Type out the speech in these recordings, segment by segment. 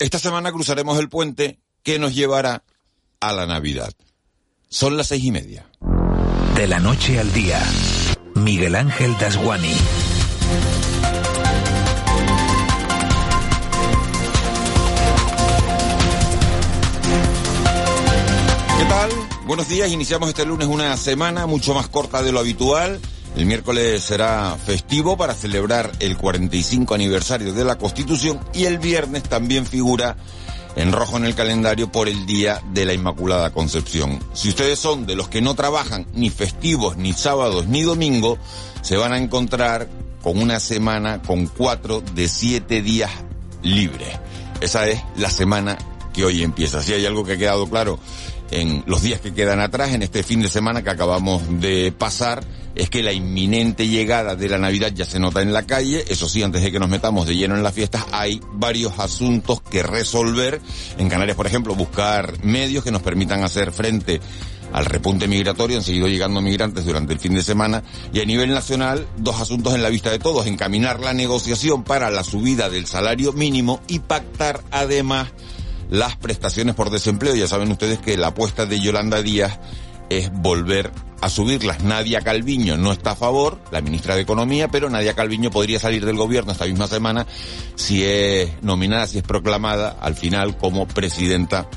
Esta semana cruzaremos el puente que nos llevará a la Navidad. Son las seis y media. De la noche al día, Miguel Ángel Dasguani. ¿Qué tal? Buenos días. Iniciamos este lunes una semana mucho más corta de lo habitual. El miércoles será festivo para celebrar el 45 aniversario de la Constitución y el viernes también figura en rojo en el calendario por el Día de la Inmaculada Concepción. Si ustedes son de los que no trabajan ni festivos, ni sábados, ni domingo, se van a encontrar con una semana con cuatro de siete días libres. Esa es la semana que hoy empieza. Si hay algo que ha quedado claro en los días que quedan atrás, en este fin de semana que acabamos de pasar, es que la inminente llegada de la Navidad ya se nota en la calle. Eso sí, antes de que nos metamos de lleno en las fiestas, hay varios asuntos que resolver. En Canarias, por ejemplo, buscar medios que nos permitan hacer frente al repunte migratorio, han seguido llegando migrantes durante el fin de semana y a nivel nacional dos asuntos en la vista de todos, encaminar la negociación para la subida del salario mínimo y pactar además las prestaciones por desempleo. Ya saben ustedes que la apuesta de Yolanda Díaz es volver a subirlas. Nadia Calviño no está a favor, la ministra de Economía, pero Nadia Calviño podría salir del gobierno esta misma semana si es nominada, si es proclamada al final como presidenta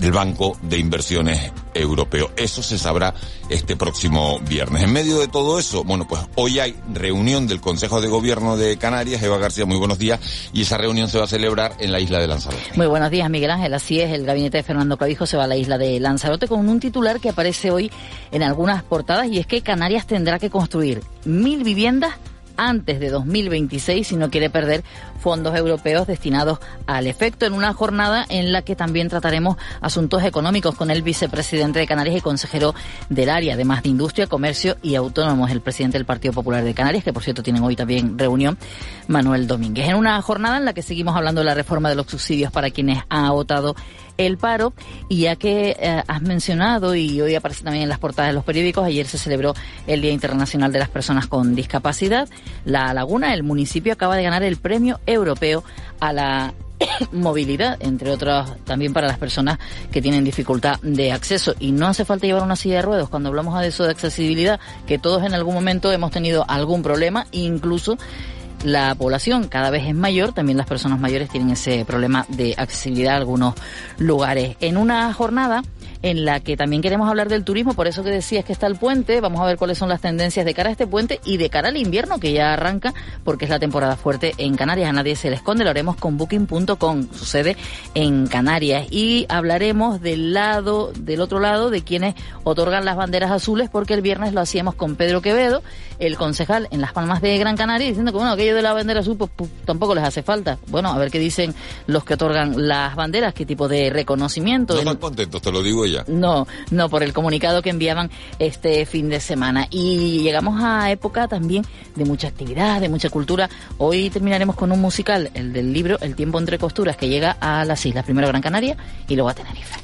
del Banco de Inversiones Europeo. Eso se sabrá este próximo viernes. En medio de todo eso, bueno, pues hoy hay reunión del Consejo de Gobierno de Canarias. Eva García, muy buenos días. Y esa reunión se va a celebrar en la isla de Lanzarote. Muy buenos días, Miguel Ángel. Así es, el gabinete de Fernando Clavijo se va a la isla de Lanzarote con un titular que aparece hoy en algunas portadas y es que Canarias tendrá que construir mil viviendas antes de 2026 si no quiere perder fondos europeos destinados al efecto en una jornada en la que también trataremos asuntos económicos con el vicepresidente de Canarias y consejero del área, además de industria, comercio y autónomos, el presidente del Partido Popular de Canarias, que por cierto tienen hoy también reunión, Manuel Domínguez. En una jornada en la que seguimos hablando de la reforma de los subsidios para quienes han agotado el paro. Y ya que eh, has mencionado, y hoy aparece también en las portadas de los periódicos, ayer se celebró el Día Internacional de las Personas con Discapacidad. La Laguna, el municipio, acaba de ganar el premio europeo a la movilidad, entre otras también para las personas que tienen dificultad de acceso. Y no hace falta llevar una silla de ruedas cuando hablamos de eso de accesibilidad, que todos en algún momento hemos tenido algún problema, incluso la población cada vez es mayor, también las personas mayores tienen ese problema de accesibilidad a algunos lugares. En una jornada en la que también queremos hablar del turismo, por eso que decías que está el puente, vamos a ver cuáles son las tendencias de cara a este puente y de cara al invierno que ya arranca, porque es la temporada fuerte en Canarias, a nadie se le esconde, lo haremos con booking.com, sucede en Canarias y hablaremos del lado, del otro lado, de quienes otorgan las banderas azules, porque el viernes lo hacíamos con Pedro Quevedo, el concejal en Las Palmas de Gran Canaria, diciendo que bueno, aquello de la bandera azul pues, pues, tampoco les hace falta. Bueno, a ver qué dicen los que otorgan las banderas, qué tipo de reconocimiento. No están contentos, te lo digo ya. No, no, por el comunicado que enviaban este fin de semana. Y llegamos a época también de mucha actividad, de mucha cultura. Hoy terminaremos con un musical, el del libro El tiempo entre costuras, que llega a las islas, primero a Gran Canaria y luego a Tenerife.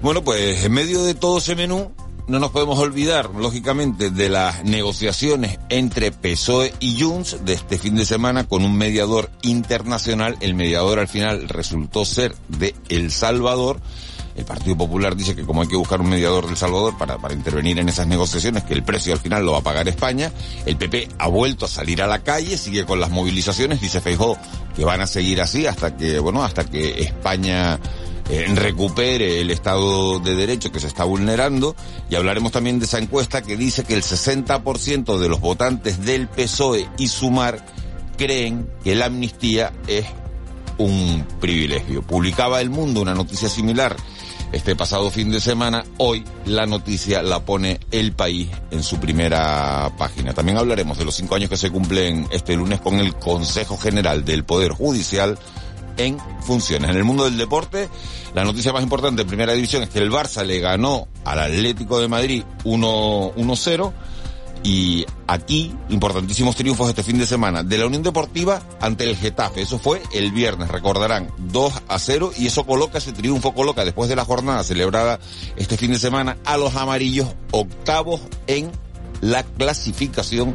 Bueno, pues en medio de todo ese menú, no nos podemos olvidar, lógicamente, de las negociaciones entre PSOE y Junts de este fin de semana con un mediador internacional. El mediador al final resultó ser de El Salvador el Partido Popular dice que como hay que buscar un mediador del Salvador para, intervenir en esas negociaciones, que el precio al final lo va a pagar España, el PP ha vuelto a salir a la calle, sigue con las movilizaciones, dice Feijó que van a seguir así hasta que, bueno, hasta que España eh, recupere el Estado de Derecho que se está vulnerando y hablaremos también de esa encuesta que dice que el 60% de los votantes del PSOE y Sumar creen que la amnistía es un privilegio. Publicaba El Mundo una noticia similar este pasado fin de semana. Hoy la noticia la pone El País en su primera página. También hablaremos de los cinco años que se cumplen este lunes con el Consejo General del Poder Judicial en funciones. En el mundo del deporte, la noticia más importante en primera división es que el Barça le ganó al Atlético de Madrid 1-0 y aquí, importantísimos triunfos este fin de semana de la Unión Deportiva ante el Getafe. Eso fue el viernes, recordarán, 2 a 0 y eso coloca, ese triunfo coloca después de la jornada celebrada este fin de semana a los amarillos octavos en la clasificación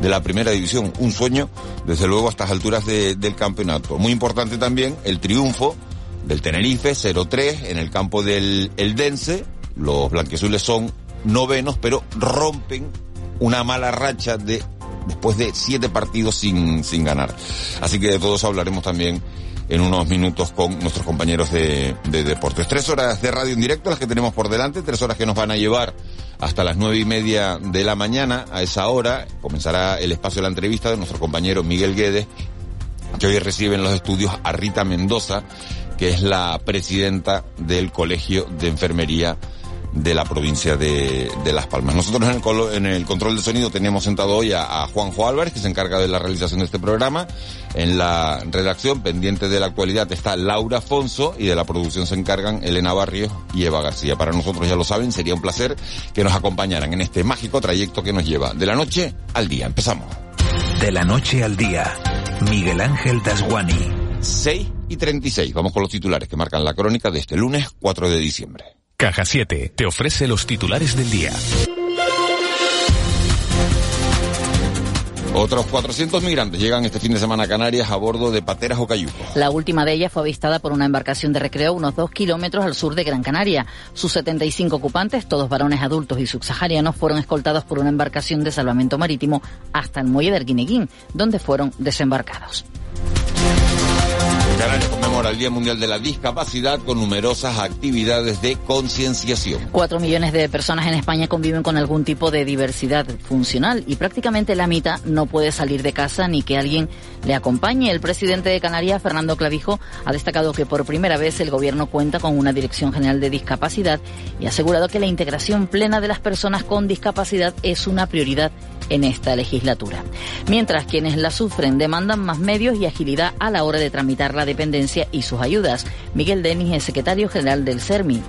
de la primera división. Un sueño, desde luego, a estas alturas del campeonato. Muy importante también el triunfo del Tenerife 0-3 en el campo del Eldense. Los blanqueazules son novenos, pero rompen una mala racha de después de siete partidos sin, sin ganar. Así que de todos hablaremos también en unos minutos con nuestros compañeros de, de, deportes. Tres horas de radio en directo las que tenemos por delante, tres horas que nos van a llevar hasta las nueve y media de la mañana. A esa hora comenzará el espacio de la entrevista de nuestro compañero Miguel Guedes, que hoy recibe en los estudios a Rita Mendoza, que es la presidenta del Colegio de Enfermería de la provincia de, de Las Palmas. Nosotros en el, en el, control de sonido teníamos sentado hoy a, a, Juanjo Álvarez, que se encarga de la realización de este programa. En la redacción, pendiente de la actualidad, está Laura Afonso y de la producción se encargan Elena Barrios y Eva García. Para nosotros, ya lo saben, sería un placer que nos acompañaran en este mágico trayecto que nos lleva de la noche al día. Empezamos. De la noche al día, Miguel Ángel Dasguani. 6 y 36. Vamos con los titulares que marcan la crónica de este lunes 4 de diciembre. Caja 7 te ofrece los titulares del día. Otros 400 migrantes llegan este fin de semana a Canarias a bordo de pateras o cayucos. La última de ellas fue avistada por una embarcación de recreo unos dos kilómetros al sur de Gran Canaria. Sus 75 ocupantes, todos varones adultos y subsaharianos, fueron escoltados por una embarcación de salvamento marítimo hasta el muelle de Arguineguín, donde fueron desembarcados. Canarias conmemora el Día Mundial de la Discapacidad con numerosas actividades de concienciación. Cuatro millones de personas en España conviven con algún tipo de diversidad funcional y prácticamente la mitad no puede salir de casa ni que alguien le acompañe. El presidente de Canarias, Fernando Clavijo, ha destacado que por primera vez el gobierno cuenta con una Dirección General de Discapacidad y ha asegurado que la integración plena de las personas con discapacidad es una prioridad en esta legislatura. Mientras quienes la sufren demandan más medios y agilidad a la hora de tramitar la dependencia y sus ayudas. Miguel Denis es secretario general del CERMI,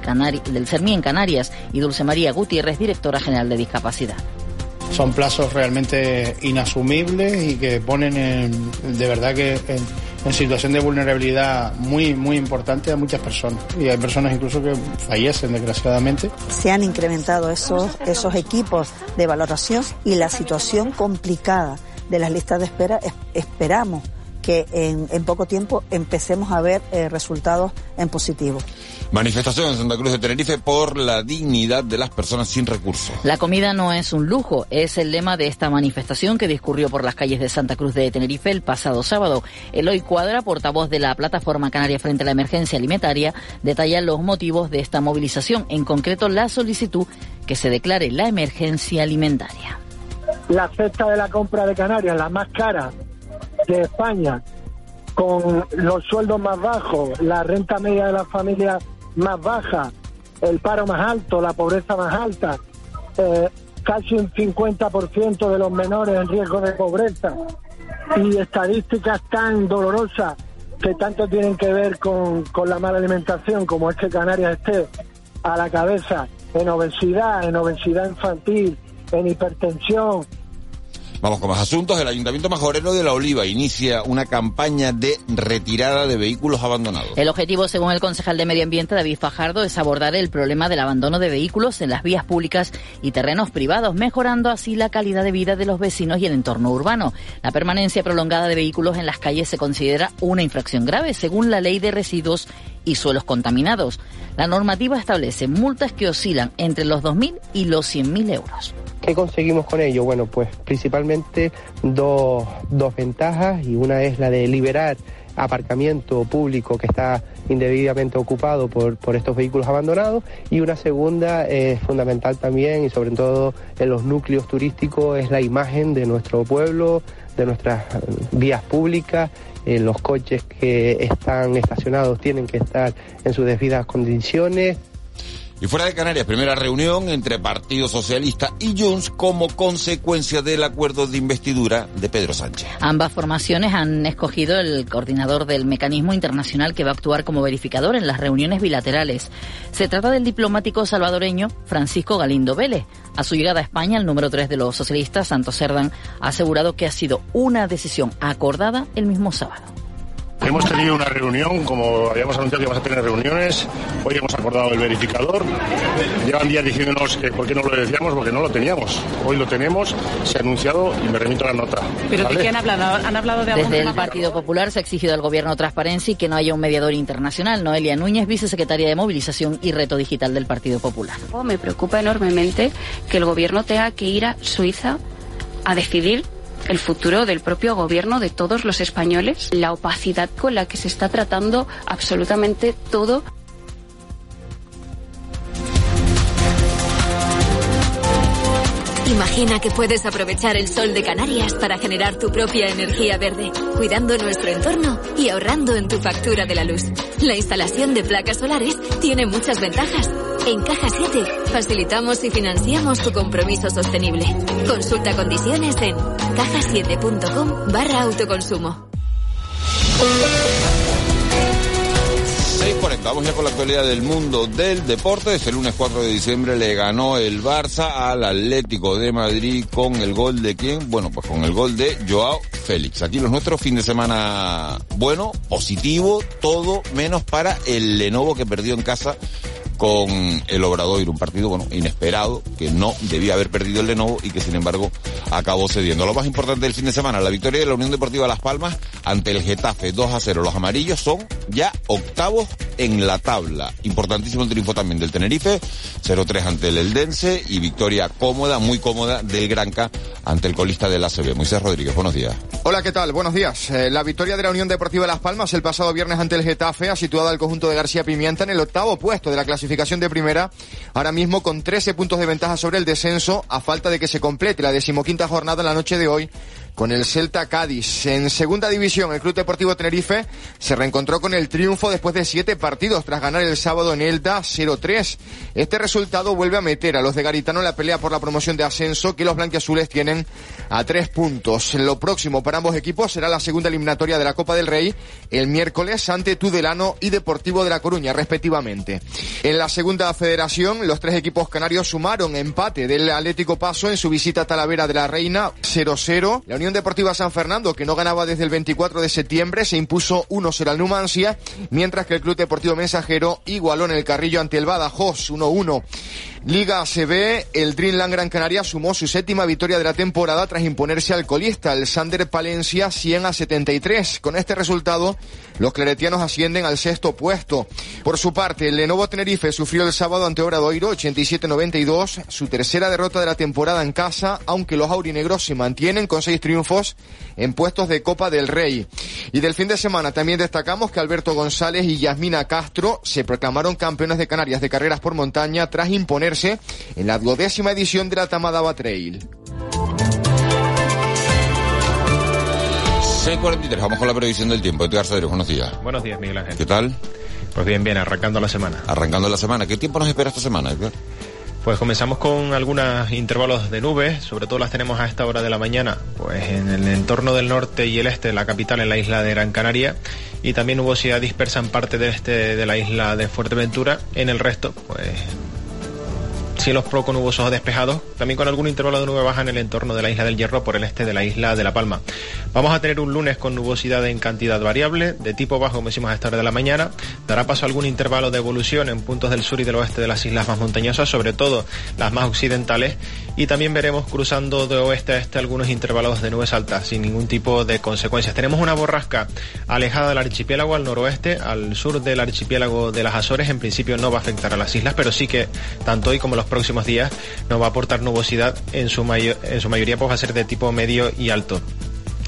del CERMI en Canarias y Dulce María Gutiérrez, directora general de discapacidad son plazos realmente inasumibles y que ponen en, de verdad que en, situación de vulnerabilidad muy muy importante a muchas personas y hay personas incluso que fallecen desgraciadamente. Se han incrementado esos esos equipos de valoración y la situación complicada de las listas de espera esperamos que en, en poco tiempo empecemos a ver eh, resultados en positivo. Manifestación en Santa Cruz de Tenerife por la dignidad de las personas sin recursos. La comida no es un lujo, es el lema de esta manifestación que discurrió por las calles de Santa Cruz de Tenerife el pasado sábado. Eloy Cuadra, portavoz de la Plataforma Canaria frente a la Emergencia Alimentaria, detalla los motivos de esta movilización, en concreto la solicitud que se declare la emergencia alimentaria. La cesta de la compra de Canarias, la más cara de España, con los sueldos más bajos, la renta media de las familias más baja, el paro más alto, la pobreza más alta, eh, casi un 50% de los menores en riesgo de pobreza. Y estadísticas tan dolorosas que tanto tienen que ver con, con la mala alimentación como es que Canarias esté a la cabeza en obesidad, en obesidad infantil, en hipertensión, Vamos con más asuntos. El Ayuntamiento Majorero de La Oliva inicia una campaña de retirada de vehículos abandonados. El objetivo, según el concejal de Medio Ambiente David Fajardo, es abordar el problema del abandono de vehículos en las vías públicas y terrenos privados, mejorando así la calidad de vida de los vecinos y el entorno urbano. La permanencia prolongada de vehículos en las calles se considera una infracción grave, según la ley de residuos y suelos contaminados. La normativa establece multas que oscilan entre los 2.000 y los 100.000 euros. ¿Qué conseguimos con ello? Bueno, pues principalmente dos, dos ventajas y una es la de liberar aparcamiento público que está indebidamente ocupado por, por estos vehículos abandonados y una segunda es fundamental también y sobre todo en los núcleos turísticos es la imagen de nuestro pueblo, de nuestras vías públicas los coches que están estacionados tienen que estar en sus debidas condiciones. Y fuera de Canarias, primera reunión entre Partido Socialista y Junts como consecuencia del acuerdo de investidura de Pedro Sánchez. Ambas formaciones han escogido el coordinador del mecanismo internacional que va a actuar como verificador en las reuniones bilaterales. Se trata del diplomático salvadoreño Francisco Galindo Vélez. A su llegada a España, el número 3 de los socialistas, Santos Cerdán, ha asegurado que ha sido una decisión acordada el mismo sábado. Hemos tenido una reunión, como habíamos anunciado que íbamos a tener reuniones, hoy hemos acordado el verificador. Llevan días diciéndonos que por qué no lo decíamos, porque no lo teníamos. Hoy lo tenemos, se ha anunciado y me remito a la nota. ¿Pero de qué han hablado? ¿Han hablado de Desde el Partido Popular se ha exigido al Gobierno transparencia y que no haya un mediador internacional. Noelia Núñez, vicesecretaria de Movilización y Reto Digital del Partido Popular. Me preocupa enormemente que el Gobierno tenga que ir a Suiza a decidir el futuro del propio gobierno de todos los españoles, la opacidad con la que se está tratando absolutamente todo. Imagina que puedes aprovechar el sol de Canarias para generar tu propia energía verde, cuidando nuestro entorno y ahorrando en tu factura de la luz. La instalación de placas solares tiene muchas ventajas. En Caja 7 facilitamos y financiamos tu compromiso sostenible. Consulta condiciones en cajasiete.com barra autoconsumo. 6.40, vamos ya con la actualidad del mundo del deporte. Este lunes 4 de diciembre le ganó el Barça al Atlético de Madrid con el gol de quién? Bueno, pues con el gol de Joao Félix. Aquí los nuestros, fin de semana bueno, positivo, todo menos para el Lenovo que perdió en casa con el Obradoiro, un partido bueno inesperado que no debía haber perdido el Lenovo y que sin embargo acabó cediendo. Lo más importante del fin de semana, la victoria de la Unión Deportiva Las Palmas ante el Getafe 2 a 0. Los amarillos son ya octavos en la tabla. Importantísimo el triunfo también del Tenerife, 0-3 ante el Eldense y victoria cómoda, muy cómoda del Granca ante el colista del ACB. Moisés Rodríguez, buenos días. Hola, ¿qué tal? Buenos días. Eh, la victoria de la Unión Deportiva Las Palmas el pasado viernes ante el Getafe ha situado al conjunto de García Pimienta en el octavo puesto de la clasificación de primera, ahora mismo con 13 puntos de ventaja sobre el descenso, a falta de que se complete la decimoquinta jornada en la noche de hoy con el Celta Cádiz. En segunda división, el Club Deportivo Tenerife se reencontró con el triunfo después de siete partidos tras ganar el sábado en Elda 0-3. Este resultado vuelve a meter a los de Garitano en la pelea por la promoción de ascenso que los blanquiazules tienen a tres puntos. Lo próximo para ambos equipos será la segunda eliminatoria de la Copa del Rey el miércoles ante Tudelano y Deportivo de La Coruña, respectivamente. En la segunda federación, los tres equipos canarios sumaron empate del Atlético Paso en su visita a Talavera de la Reina 0-0. La Unión Deportiva San Fernando, que no ganaba desde el 24 de septiembre, se impuso 1-0 al Numancia, mientras que el Club Deportivo Mensajero igualó en el Carrillo ante el Badajoz 1-1. Liga ACB, el Dreamland Gran Canaria sumó su séptima victoria de la temporada tras imponerse al colista, el Sander Palencia 100 a 73. Con este resultado, los claretianos ascienden al sexto puesto. Por su parte, el Lenovo Tenerife sufrió el sábado ante Obradoiro 87-92, su tercera derrota de la temporada en casa, aunque los aurinegros se mantienen con seis triunfos en puestos de Copa del Rey. Y del fin de semana también destacamos que Alberto González y Yasmina Castro se proclamaron campeones de Canarias de carreras por montaña tras imponer en la duodécima edición de la Tamadaba Trail. 6.43, vamos con la previsión del tiempo. Edgar Cedero, buenos días. Buenos días, Miguel Ángel. ¿Qué tal? Pues bien, bien, arrancando la semana. Arrancando la semana. ¿Qué tiempo nos espera esta semana, Edgar? Pues comenzamos con algunos intervalos de nubes, sobre todo las tenemos a esta hora de la mañana, pues en el entorno del norte y el este de la capital, en la isla de Gran Canaria, y también nubosidad dispersa en parte del este de la isla de Fuerteventura. En el resto, pues cielos poco nubosos o despejados, también con algún intervalo de nube baja en el entorno de la isla del Hierro por el este de la isla de La Palma. Vamos a tener un lunes con nubosidad en cantidad variable, de tipo bajo, como decimos a esta hora de la mañana. Dará paso a algún intervalo de evolución en puntos del sur y del oeste de las islas más montañosas, sobre todo las más occidentales. Y también veremos cruzando de oeste a este algunos intervalos de nubes altas, sin ningún tipo de consecuencias. Tenemos una borrasca alejada del archipiélago al noroeste, al sur del archipiélago de las Azores. En principio no va a afectar a las islas, pero sí que tanto hoy como los próximos días nos va a aportar nubosidad en su, en su mayoría pues va a ser de tipo medio y alto.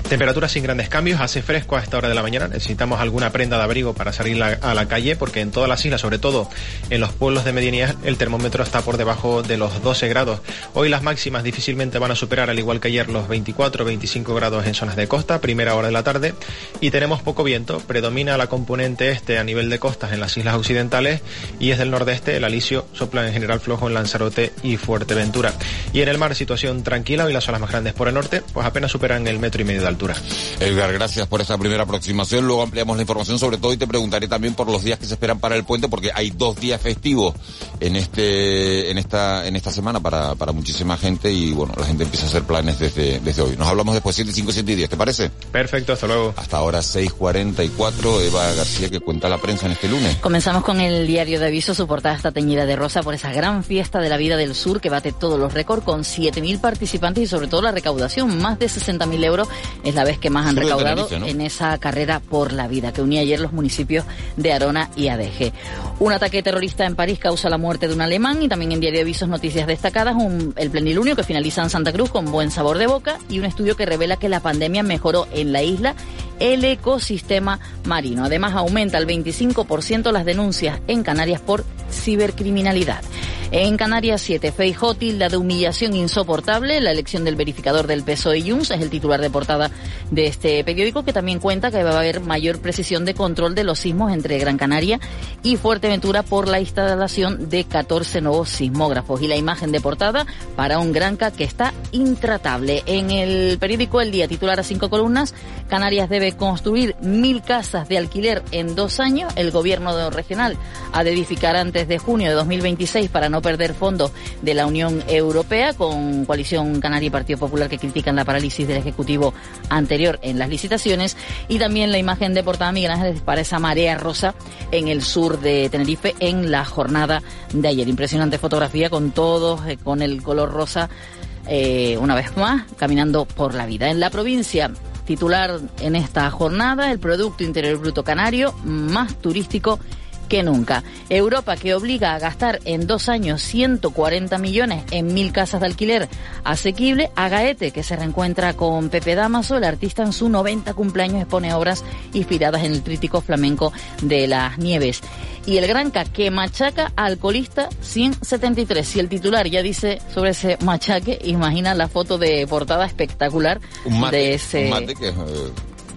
Temperaturas sin grandes cambios, hace fresco a esta hora de la mañana, necesitamos alguna prenda de abrigo para salir a la calle porque en todas las islas, sobre todo en los pueblos de medianía, el termómetro está por debajo de los 12 grados. Hoy las máximas difícilmente van a superar, al igual que ayer, los 24 25 grados en zonas de costa, primera hora de la tarde, y tenemos poco viento, predomina la componente este a nivel de costas en las islas occidentales y es del nordeste el alisio sopla en general flojo en Lanzarote y Fuerteventura. Y en el mar situación tranquila, hoy las olas más grandes por el norte, pues apenas superan el metro y medio de. Altura. Edgar, gracias por esta primera aproximación. Luego ampliamos la información sobre todo y te preguntaré también por los días que se esperan para el puente, porque hay dos días festivos en este, en esta, en esta semana para, para muchísima gente y bueno, la gente empieza a hacer planes desde, desde hoy. Nos hablamos después 7, 5, 7 y 10, ¿te parece? Perfecto, hasta luego. Hasta ahora 6.44, Eva García que cuenta la prensa en este lunes. Comenzamos con el diario de aviso, su portada está teñida de rosa por esa gran fiesta de la vida del sur que bate todos los récords con 7.000 participantes y sobre todo la recaudación, más de 60.000 euros es la vez que más han recaudado en esa carrera por la vida que unía ayer los municipios de Arona y Adeje. Un ataque terrorista en París causa la muerte de un alemán y también en diario de avisos noticias destacadas, un, el plenilunio que finaliza en Santa Cruz con buen sabor de boca y un estudio que revela que la pandemia mejoró en la isla el ecosistema marino. Además, aumenta el 25% las denuncias en Canarias por cibercriminalidad. En Canarias 7, Feijó tilda de humillación insoportable la elección del verificador del PSOE Junts, es el titular de portada de este periódico que también cuenta que va a haber mayor precisión de control de los sismos entre Gran Canaria y Fuerteventura por la instalación de 14 nuevos sismógrafos y la imagen de portada para un Granca que está intratable. En el periódico El Día titular a cinco columnas, Canarias debe construir mil casas de alquiler en dos años. El gobierno regional ha de edificar antes de junio de 2026 para no perder fondos de la Unión Europea, con Coalición Canaria y Partido Popular que critican la parálisis del Ejecutivo anterior en las licitaciones. Y también la imagen de portada Miguel Ángel para esa marea rosa en el sur de Tenerife en la jornada de ayer. Impresionante fotografía con todos, eh, con el color rosa. Eh, una vez más, caminando por la vida. En la provincia, titular en esta jornada, el Producto Interior Bruto Canario más turístico que nunca. Europa que obliga a gastar en dos años 140 millones en mil casas de alquiler asequible. A Gaete que se reencuentra con Pepe Damaso, el artista en su 90 cumpleaños expone obras inspiradas en el trítico flamenco de las nieves. Y el Granca que machaca alcoholista 173. Si el titular ya dice sobre ese machaque, imagina la foto de portada espectacular de ese... que eh,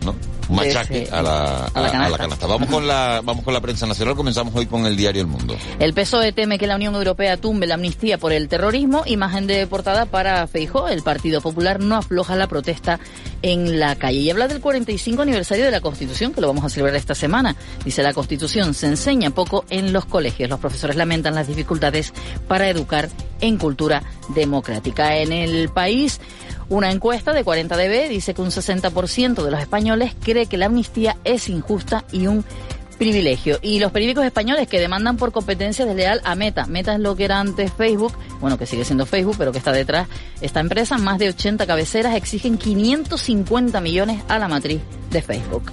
¿no? Machaque a, la, a, la, canasta. Vamos con la vamos con la prensa nacional. Comenzamos hoy con el diario El Mundo. El PSOE teme que la Unión Europea tumbe la amnistía por el terrorismo. Imagen de portada para Feijó. El Partido Popular no afloja la protesta en la calle. Y habla del 45 aniversario de la Constitución, que lo vamos a celebrar esta semana. Dice la Constitución se enseña poco en los colegios. Los profesores lamentan las dificultades para educar en cultura democrática. En el país una encuesta de 40DB dice que un 60% de los españoles cree que la amnistía es injusta y un privilegio. Y los periódicos españoles que demandan por competencia desleal a Meta. Meta es lo que era antes Facebook, bueno, que sigue siendo Facebook, pero que está detrás esta empresa. Más de 80 cabeceras exigen 550 millones a la matriz de Facebook.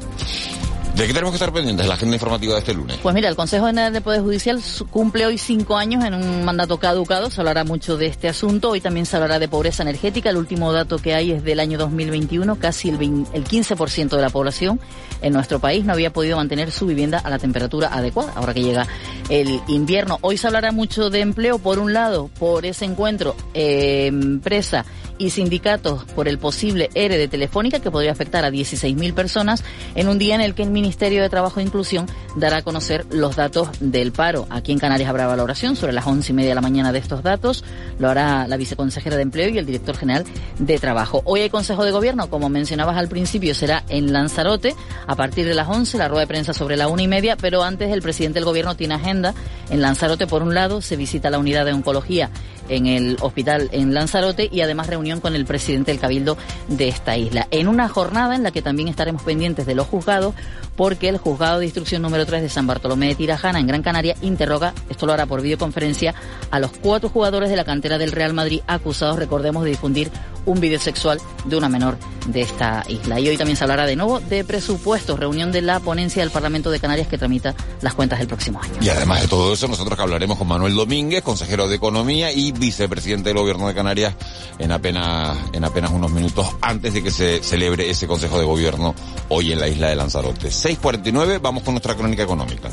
¿De qué tenemos que estar pendientes la agenda informativa de este lunes? Pues mira, el Consejo General de Poder Judicial cumple hoy cinco años en un mandato caducado. Se hablará mucho de este asunto. Hoy también se hablará de pobreza energética. El último dato que hay es del año 2021. Casi el, 20, el 15% de la población en nuestro país no había podido mantener su vivienda a la temperatura adecuada. Ahora que llega el invierno. Hoy se hablará mucho de empleo. Por un lado, por ese encuentro eh, empresa y sindicatos por el posible ERE de Telefónica que podría afectar a 16.000 personas en un día en el que el Ministerio de Trabajo e Inclusión dará a conocer los datos del paro. Aquí en Canarias habrá valoración sobre las once y media de la mañana de estos datos. Lo hará la viceconsejera de Empleo y el director general de Trabajo. Hoy hay Consejo de Gobierno, como mencionabas al principio, será en Lanzarote a partir de las 11, la rueda de prensa sobre la una y media, pero antes el presidente del Gobierno tiene agenda. En Lanzarote, por un lado, se visita la unidad de oncología en el hospital en Lanzarote y además reunión con el presidente del Cabildo de esta isla. En una jornada en la que también estaremos pendientes de los juzgados porque el juzgado de instrucción número 3 de San Bartolomé de Tirajana en Gran Canaria interroga, esto lo hará por videoconferencia, a los cuatro jugadores de la cantera del Real Madrid acusados, recordemos, de difundir un vídeo sexual de una menor de esta isla. Y hoy también se hablará de nuevo de presupuestos, reunión de la ponencia del Parlamento de Canarias que tramita las cuentas del próximo año. Y además de todo eso, nosotros hablaremos con Manuel Domínguez, consejero de Economía y vicepresidente del Gobierno de Canarias, en apenas, en apenas unos minutos antes de que se celebre ese Consejo de Gobierno hoy en la isla de Lanzarote. 6.49, vamos con nuestra crónica económica.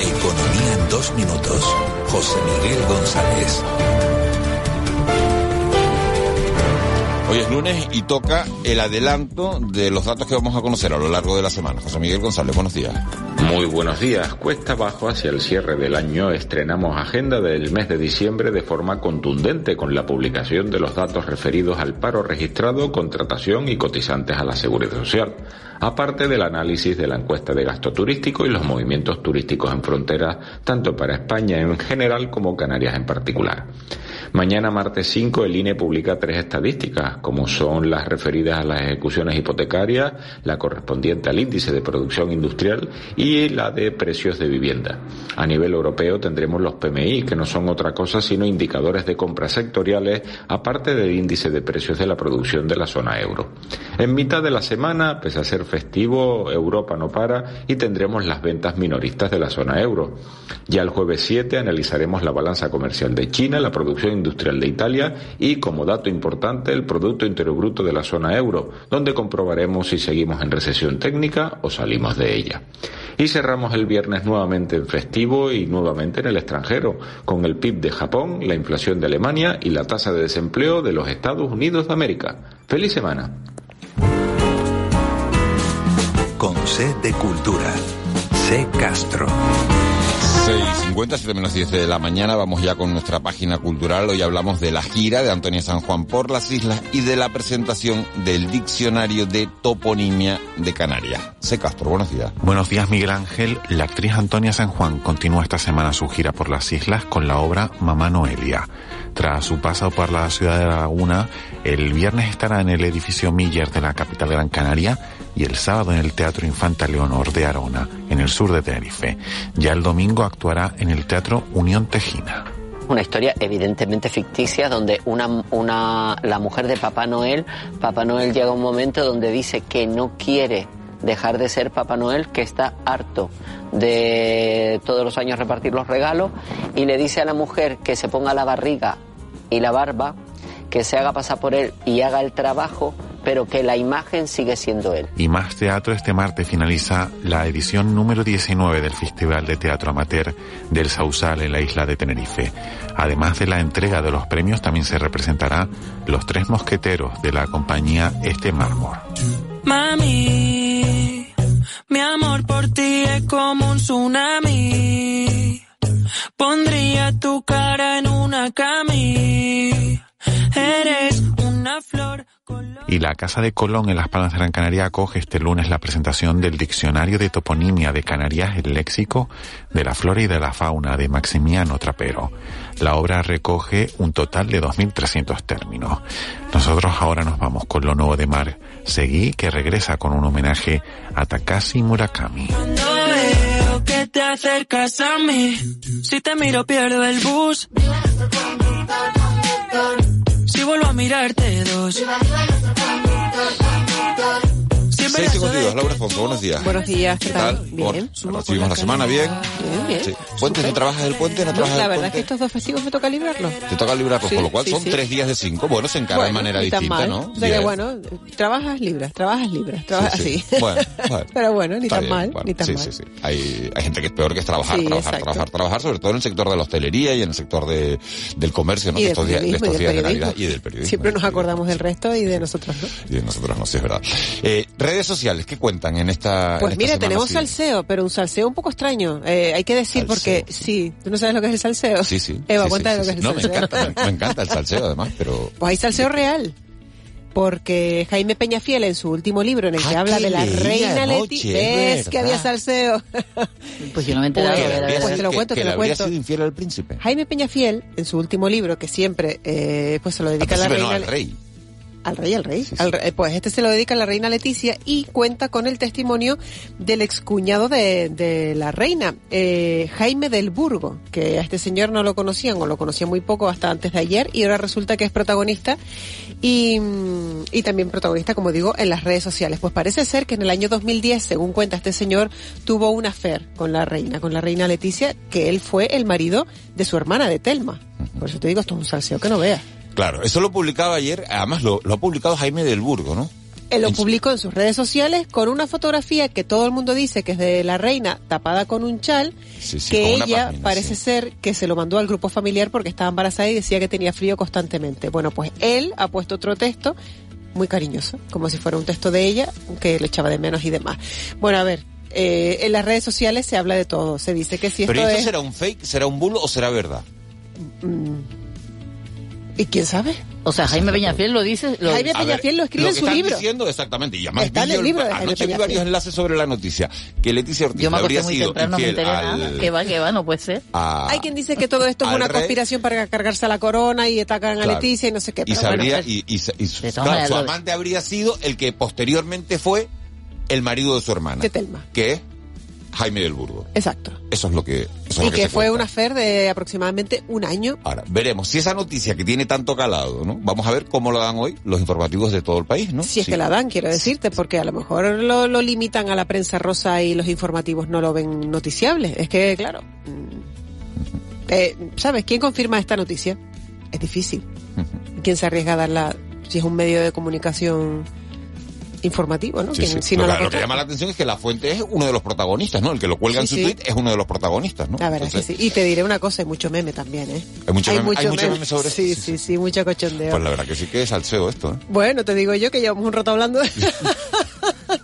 Economía en dos minutos. José Miguel González. Hoy es lunes y toca el adelanto de los datos que vamos a conocer a lo largo de la semana. José Miguel González, buenos días. Muy buenos días. Cuesta abajo hacia el cierre del año estrenamos agenda del mes de diciembre de forma contundente con la publicación de los datos referidos al paro registrado, contratación y cotizantes a la seguridad social, aparte del análisis de la encuesta de gasto turístico y los movimientos turísticos en frontera, tanto para España en general como Canarias en particular. Mañana, martes 5, el INE publica tres estadísticas, como son las referidas a las ejecuciones hipotecarias, la correspondiente al índice de producción industrial y la de precios de vivienda. A nivel europeo tendremos los PMI, que no son otra cosa sino indicadores de compras sectoriales, aparte del índice de precios de la producción de la zona euro. En mitad de la semana, pese a ser festivo, Europa no para y tendremos las ventas minoristas de la zona euro. Ya el jueves 7 analizaremos la balanza comercial de China, la producción industrial de Italia y, como dato importante, el Producto Interior Bruto de la zona euro, donde comprobaremos si seguimos en recesión técnica o salimos de ella. Y cerramos el viernes nuevamente en festivo y nuevamente en el extranjero, con el PIB de Japón, la inflación de Alemania y la tasa de desempleo de los Estados Unidos de América. ¡Feliz semana! Con sed de cultura. C. Castro. 6.50, 7 menos 10 de la mañana, vamos ya con nuestra página cultural. Hoy hablamos de la gira de Antonia San Juan por las islas y de la presentación del diccionario de toponimia de Canarias. C. Castro, buenos días. Buenos días, Miguel Ángel. La actriz Antonia San Juan continúa esta semana su gira por las islas con la obra Mamá Noelia. Tras su paso por la ciudad de Laguna, el viernes estará en el edificio Miller de la capital de Gran Canaria y el sábado en el Teatro Infanta Leonor de Arona, en el sur de Tenerife. Ya el domingo actuará en el Teatro Unión Tejina. Una historia evidentemente ficticia donde una, una, la mujer de Papá Noel, Papá Noel llega a un momento donde dice que no quiere dejar de ser Papá Noel, que está harto de todos los años repartir los regalos y le dice a la mujer que se ponga la barriga y la barba, que se haga pasar por él y haga el trabajo, pero que la imagen sigue siendo él. Y más teatro este martes finaliza la edición número 19 del Festival de Teatro Amateur del Sausal en la isla de Tenerife. Además de la entrega de los premios, también se representará Los Tres Mosqueteros de la compañía Este Mármol. Mami, mi amor por ti es como un tsunami. Pondría tu cara en una cami. Eres. Y la Casa de Colón en Las Palmas de Gran Canaria acoge este lunes la presentación del Diccionario de Toponimia de Canarias, el léxico de la flora y de la fauna de Maximiano Trapero. La obra recoge un total de 2.300 términos. Nosotros ahora nos vamos con lo nuevo de Mar Seguí, que regresa con un homenaje a Takashi Murakami. Que te acercas a mí, si te miro pierdo el bus. Si vuelvo a mirarte dos. Yeah. 6.52, Laura Fonso, buenos días. Buenos días, ¿qué, ¿Qué tal? Bien. Por- recibimos la semana bien. Bien, bien. Sí. ¿Puentes? ¿No trabajas el puente? ¿No la el verdad es que estos dos festivos me toca librarlos. Te toca librarlos, Sí, con lo cual sí, son sí. tres días de cinco. Bueno, se encara de Bueno, manera distinta, mal. ¿no? O sea que bueno, trabajas libras, trabajas libras, trabajas Sí, sí. así. Bueno, bueno. Pero bueno, ni Está tan bien, mal, bueno, ni tan sí, mal. sí, sí. Hay, hay gente que es peor que es trabajar, Sí, trabajar, exacto. trabajar, trabajar, sobre todo en el sector de la hostelería y en el sector de, del comercio, ¿no? Y estos días, de estos días de. Navidad y del periodismo. Siempre nos acordamos del resto y de nosotros, ¿no? Y de nosotros no, sí, es verdad. Eh, redes sociales, ¿qué cuentan en esta Pues en esta mira, tenemos así? salseo, pero un salseo un poco extraño. Eh, hay que decir porque, sí, ¿tú no sabes lo que es el salseo? Sí, sí. Eva, sí, cuéntame sí, lo que sí. es el No, me salseo. encanta, me, me encanta el salseo además, pero... Pues hay salseo real. Porque Jaime Peñafiel en su último libro en el que Ah, habla de la reina Leti, es ves que había salseo. Pues yo no me he enterado. Pues, pues te lo cuento, que te lo cuento. sido infiel al príncipe. Jaime Peñafiel, en su último libro, que siempre eh, pues se lo dedica a la no, reina... al rey. Al rey, al rey. Al re- pues este se lo dedica a la reina Leticia y cuenta con el testimonio del excuñado de, de la reina, eh, Jaime del Burgo, que a este señor no lo conocían o lo conocían muy poco hasta antes de ayer y ahora resulta que es protagonista y, y también protagonista, como digo, en las redes sociales. Pues parece ser que en el año 2010, según cuenta este señor, tuvo un affair con la reina, con la reina Leticia, que él fue el marido de su hermana, de Telma. Por eso te digo, esto es un salseo que no veas. Claro, eso lo publicaba ayer, además lo, lo ha publicado Jaime del Burgo, ¿no? Él lo publicó en sus redes sociales con una fotografía que todo el mundo dice que es de la reina tapada con un chal, Sí, sí, que ella página, parece ser que se lo mandó al grupo familiar porque estaba embarazada y decía que tenía frío constantemente. Bueno, pues él ha puesto otro texto muy cariñoso, como si fuera un texto de ella, que le echaba de menos y demás. Bueno, a ver, eh, en las redes sociales se habla de todo. Se dice que si Pero esto esto es... será un fake, será un bulo o será verdad? Mm. ¿Y quién sabe? O sea, Jaime Peñafiel lo dice. Lo... Jaime ver, Peñafiel lo escribe lo en su están libro. diciendo exactamente, y además Está en el libro de Jaime anoche vi varios enlaces sobre la noticia, que Leticia Ortiz Yo me habría muy sido temprano, no me al- nada. Que va, que va, no puede ser. a- Hay quien dice que todo esto es una rey. conspiración para cargarse a la corona y atacan a. Leticia y no sé qué. y pero bueno, sabría, pues, y, y- y su- claro, amante habría sido el que posteriormente fue el marido de su hermana, De Telma. que es Jaime del Burgo. Exacto. Eso es lo que, eso es Y lo que, fue cuenta. una fer de aproximadamente un año. Ahora, veremos si esa noticia que tiene tanto calado, ¿no? Vamos a ver cómo lo dan hoy los informativos de todo el país, ¿no? Si es Sí. que la dan, quiero decirte, porque a lo mejor lo, lo limitan a la prensa rosa y los informativos no lo ven noticiable. Es que, claro, mm, eh, ¿sabes? ¿Quién confirma esta noticia? Es difícil. ¿Quién se arriesga a darla si es un medio de comunicación informativo, ¿no? Sí, ¿Quién- sí. si no lo, que, lo que protege? llama la atención es que la fuente es uno de los protagonistas, ¿no? El que lo cuelga en Sí, su sí. tweet es uno de los protagonistas, ¿no? La verdad es que Entonces, sí. Y te diré una cosa, hay mucho meme también, ¿eh? Hay mucho meme- hay mucho meme sobre sí, esto, sí, sí, mucho cochondeo. Pues la verdad que sí que es salseo esto, ¿eh? Bueno, te digo yo que llevamos un rato hablando.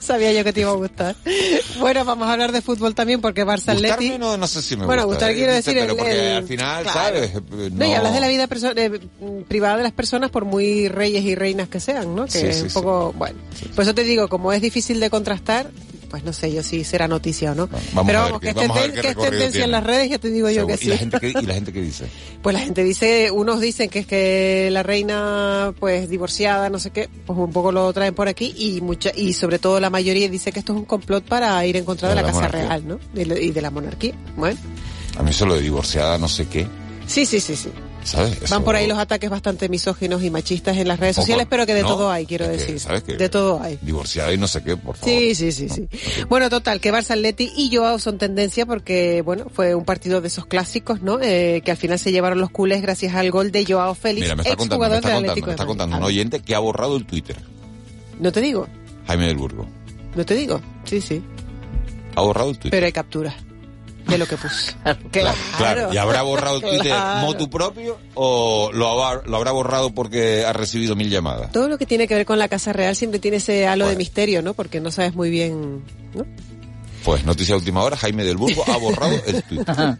Sabía yo que te iba a gustar. Bueno, vamos a hablar de fútbol también porque Barça Atleti. No, no sé si me Bueno, gusta. gustar ¿eh? quiero decir Pero el- porque el- al final, claro. ¿sabes? Eh, No, y hablas de la vida eh, privada de las personas por muy reyes y reinas que sean, ¿no? Que Sí, es sí, un sí. poco, bueno. Por eso te digo, como es difícil de contrastar, pues no sé yo si será noticia o no. Vamos Pero vamos, que que es tendencia en las redes, ya te digo yo que ¿Y la sí. gente qué, y la gente qué dice? Pues la gente dice, unos dicen que es que la reina, pues divorciada, no sé qué, pues un poco lo traen por aquí y mucha y sobre todo la mayoría dice que esto es un complot para ir en contra de, De la, la Casa monarquía. Real, ¿no? Y de- la monarquía. Bueno, A mí eso lo de divorciada no sé qué, sí, sí, sí, sí. ¿Sabes? Eso- Van por ahí los ataques bastante misóginos y machistas en las redes sociales, pero que de No, todo hay, quiero es que, decir. ¿sabes qué? De todo hay. Divorciada y no sé qué, por favor. Sí, sí, sí, sí. Bueno, total, que Barça Atleti y Joao son tendencia porque, bueno, fue un partido de esos clásicos, ¿no? Eh, que al final se llevaron los culés gracias al gol de Joao Félix, Mira, me está contando, me está contando, me está contando un oyente que ha borrado el Twitter. No te digo, Jaime del Burgo. no te digo. Sí, sí. Ha borrado el Twitter. Pero hay captura de lo que puso. Claro, claro. ¿Y habrá borrado el Twitter Claro. motu propio o lo habrá, lo habrá borrado porque ha recibido mil llamadas? Todo lo que tiene que ver con la Casa Real siempre tiene ese halo de misterio, ¿no? Porque no sabes muy bien, ¿no? Pues noticia de última hora, Jaime del Burgo ha borrado el Twitter.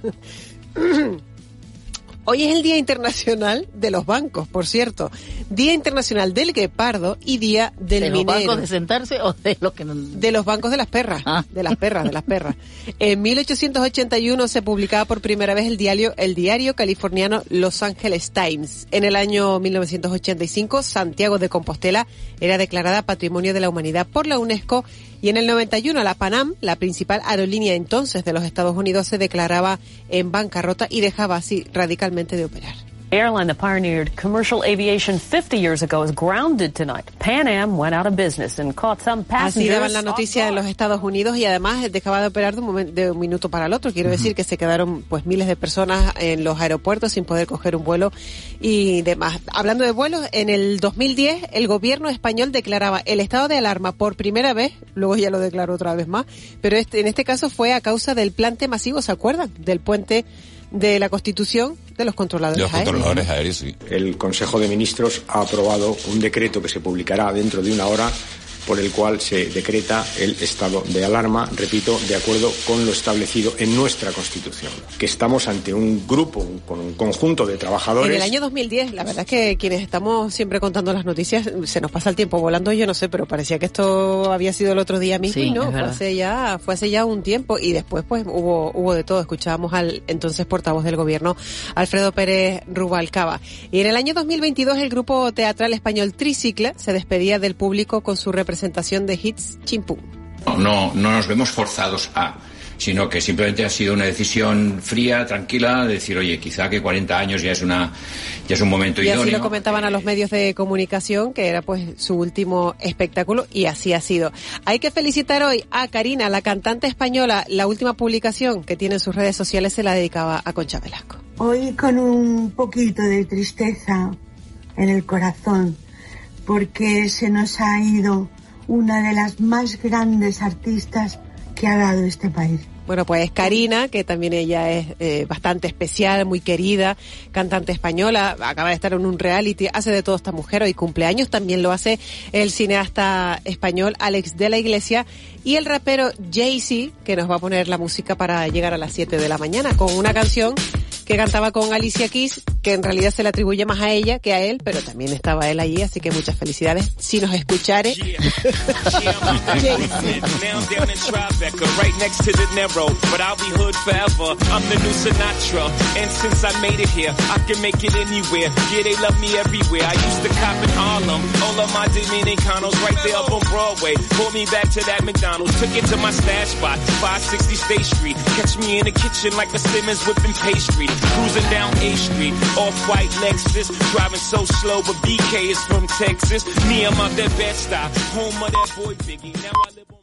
Hoy es el Día Internacional de los Bancos, por cierto. Día Internacional del Guepardo y Día del ¿De los Minero. bancos de sentarse o de los que no? De los bancos de las perras, Ah. de las perras, de las perras. En 1881 se publicaba por primera vez el diario, el diario californiano Los Angeles Times. En el año 1985, Santiago de Compostela era declarada Patrimonio de la Humanidad por la UNESCO y en el 91 la Panam, la principal aerolínea entonces de los Estados Unidos, se declaraba en bancarrota y dejaba así radicalmente de operar. Airline that pioneered commercial aviation 50 years ago is grounded tonight. Pan Am went out of business and caught some Así passengers. daban la noticia en los Estados Unidos y además dejaba de operar de un, momen- de un minuto para el otro. Quiero decir que se quedaron pues miles de personas en los aeropuertos sin poder coger un vuelo y demás. Hablando de vuelos, en el 2010 el gobierno español declaraba el estado de alarma por primera vez, luego ya lo declaró otra vez más, pero este, en este caso fue a causa del plante masivo, ¿se acuerdan? Del puente de la Constitución de los controladores Los aéreos. controladores aéreos, sí. El Consejo de Ministros ha aprobado un decreto que se publicará dentro de una hora por el cual se decreta el estado de alarma, repito, de acuerdo con lo establecido en nuestra Constitución. Que estamos ante un grupo, con un conjunto de trabajadores. En el año 2010, la verdad es que quienes estamos siempre contando las noticias, se nos pasa el tiempo volando, yo no sé, pero parecía que esto había sido el otro día mismo Sí, y no, fue hace ya, fue hace ya un tiempo y después pues hubo, hubo de todo. Escuchábamos al entonces portavoz del gobierno, Alfredo Pérez Rubalcaba. Y en el año 2022 el grupo teatral español Tricicla se despedía del público con su representación de hits Chimpum. No, no nos vemos forzados a, sino que simplemente ha sido una decisión fría, tranquila, de decir, oye, quizá que 40 años ya es una, ya es un momento Y así idóneo. lo comentaban a los medios de comunicación, que era pues su último espectáculo, y así ha sido. Hay que felicitar hoy a Karina, la cantante española. La última publicación que tiene en sus redes sociales se la dedicaba a Concha Velasco. Hoy con un poquito de tristeza en el corazón, porque se nos ha ido una de las más grandes artistas que ha dado este país. Bueno, pues Karina, que también ella es eh, bastante especial, muy querida, cantante española, acaba de estar en un reality, hace de todo esta mujer, hoy cumpleaños, también lo hace el cineasta español Alex de la Iglesia y el rapero Jay-Z, que nos va a poner la música para llegar a las 7 de la mañana con una canción que cantaba con Alicia Keys, que en realidad se le atribuye más a ella que a él, pero también estaba él allí, así que muchas felicidades. Si nos escuchare. but I'll be hood forever. I'm the new Sinatra, and since I made it here, I can make it anywhere. Yeah, they love me everywhere. I used to cop in Harlem, all of my Dominicanos right there up on Broadway. Pulled me back to that McDonald's, took it to my stash spot, 560 State Street. Catch me in the kitchen like a Simmons whipping pastry. Cruising down A Street, off-white Lexus, driving so slow, but BK is from Texas. Me, I'm out that Bed-Stuy, home of that boy Biggie. Now I live on